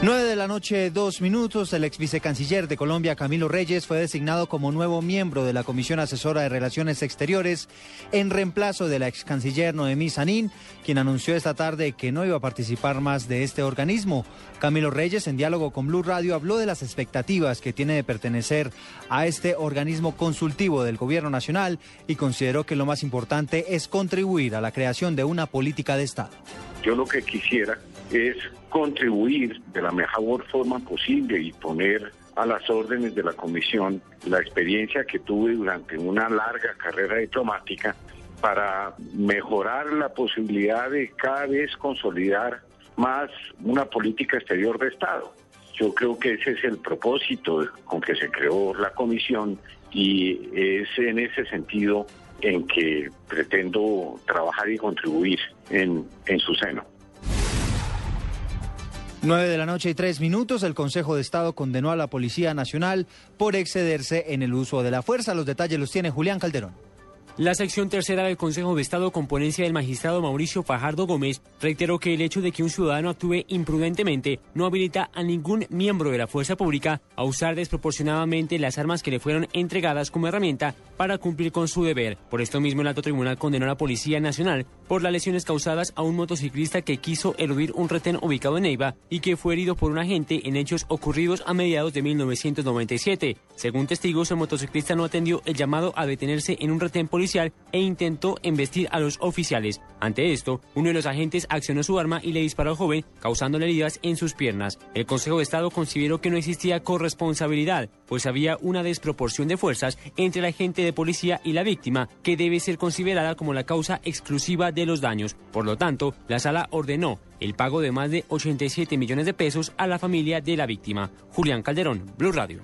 9 de la noche, dos minutos. El ex vicecanciller de Colombia, Camilo Reyes, fue designado como nuevo miembro de la Comisión Asesora de Relaciones Exteriores en reemplazo de la ex canciller Noemí Sanín, quien anunció esta tarde que no iba a participar más de este organismo. Camilo Reyes, en diálogo con Blue Radio, habló de las expectativas que tiene de pertenecer a este organismo consultivo del Gobierno Nacional y consideró que lo más importante es contribuir a la creación de una política de Estado. Yo lo que quisiera es contribuir de la mejor forma posible y poner a las órdenes de la comisión la experiencia que tuve durante una larga carrera diplomática para mejorar la posibilidad de cada vez consolidar más una política exterior de Estado. Yo creo que ese es el propósito con que se creó la comisión y es en ese sentido en que pretendo trabajar y contribuir en, su seno. 9 de la noche y tres minutos, el Consejo de Estado condenó a la Policía Nacional por excederse en el uso de la fuerza. Los detalles los tiene Julián Calderón. La sección tercera del Consejo de Estado, con ponencia del magistrado Mauricio Fajardo Gómez, reiteró que el hecho de que un ciudadano actúe imprudentemente no habilita a ningún miembro de la fuerza pública a usar desproporcionadamente las armas que le fueron entregadas como herramienta para cumplir con su deber. Por esto mismo, el alto tribunal condenó a la Policía Nacional por las lesiones causadas a un motociclista que quiso eludir un retén ubicado en Neiva y que fue herido por un agente en hechos ocurridos a mediados de 1997. Según testigos, el motociclista no atendió el llamado a detenerse en un retén policial e intentó embestir a los oficiales. Ante esto, uno de los agentes accionó su arma y le disparó al joven, causándole heridas en sus piernas. El Consejo de Estado consideró que no existía corresponsabilidad, pues había una desproporción de fuerzas entre el agente de policía y la víctima, que debe ser considerada como la causa exclusiva de los daños. Por lo tanto, la sala ordenó el pago de más de 87 millones de pesos a la familia de la víctima. Julián Calderón, Blue Radio.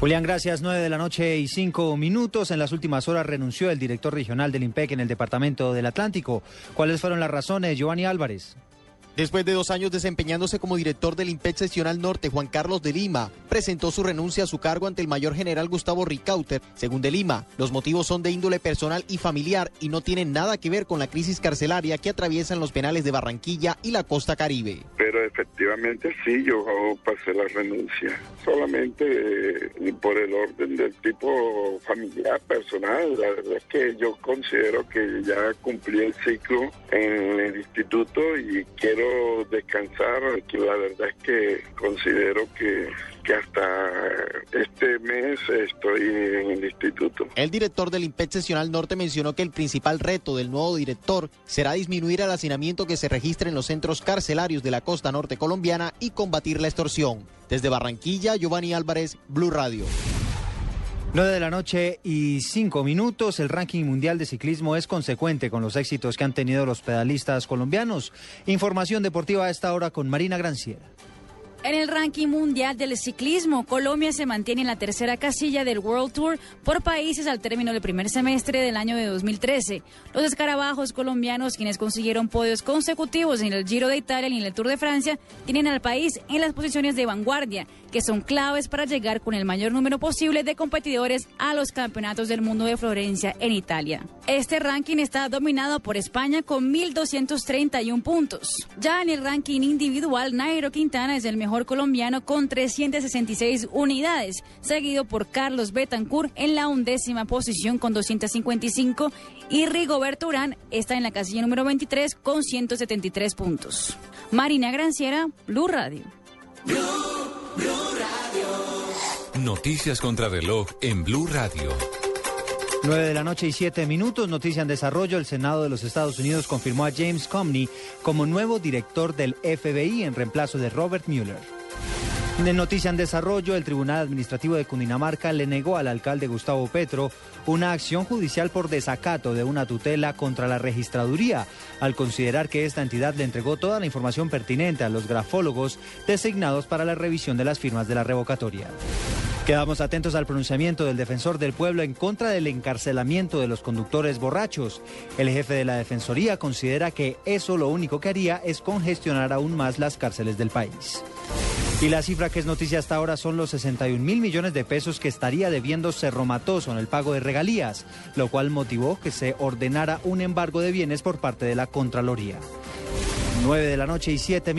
Julián, gracias. Nueve de la noche y cinco minutos. En las últimas horas renunció el director regional del IMPEC en el Departamento del Atlántico. ¿Cuáles fueron las razones, Giovanni Álvarez? Después de dos años desempeñándose como director del IMPEC Seccional Norte, Juan Carlos de Lima presentó su renuncia a su cargo ante el mayor general Gustavo Ricauter. Según de Lima, los motivos son de índole personal y familiar y no tienen nada que ver con la crisis carcelaria que atraviesan los penales de Barranquilla y la costa caribe. Pero efectivamente sí, yo pasé la renuncia. Solamente eh, por el orden del tipo familiar, personal. La verdad es que yo considero que ya cumplí el ciclo en el instituto y quiero descansar, la verdad es que considero que, que hasta este mes estoy en el instituto. El director del IMPET Sesional Norte mencionó que el principal reto del nuevo director será disminuir el hacinamiento que se registra en los centros carcelarios de la costa norte colombiana y combatir la extorsión. Desde Barranquilla, Giovanni Álvarez, Blue Radio. 9 de la noche y 5 minutos. El ranking mundial de ciclismo es consecuente con los éxitos que han tenido los pedalistas colombianos. Información deportiva a esta hora con Marina Granciera. En el ranking mundial del ciclismo, Colombia se mantiene en la tercera casilla del World Tour por países al término del primer semestre del año de 2013. Los escarabajos colombianos, quienes consiguieron podios consecutivos en el Giro de Italia y en el Tour de Francia, tienen al país en las posiciones de vanguardia, que son claves para llegar con el mayor número posible de competidores a los campeonatos del mundo de Florencia en Italia. Este ranking está dominado por España con 1.231 puntos. Ya en el ranking individual, Nairo Quintana es el mejor colombiano con 366 unidades, seguido por Carlos Betancourt en la undécima posición con 255 y Rigoberto Urán está en la casilla número 23 con 173 puntos. Marina Granciera, Blue Radio. Blue, Radio. Noticias contra reloj en Blue Radio. 9 de la noche y 7 minutos, noticia en desarrollo. El Senado de los Estados Unidos confirmó a James Comey como nuevo director del FBI en reemplazo de Robert Mueller. En noticia en desarrollo, el Tribunal Administrativo de Cundinamarca le negó al alcalde Gustavo Petro una acción judicial por desacato de una tutela contra la registraduría, al considerar que esta entidad le entregó toda la información pertinente a los grafólogos designados para la revisión de las firmas de la revocatoria. Quedamos atentos al pronunciamiento del defensor del pueblo en contra del encarcelamiento de los conductores borrachos. El jefe de la Defensoría considera que eso lo único que haría es congestionar aún más las cárceles del país. Y la cifra que es noticia hasta ahora son los 61 mil millones de pesos que estaría debiendo Cerro Matoso en el pago de regalías, lo cual motivó que se ordenara un embargo de bienes por parte de la Contraloría. 9 de la noche y 7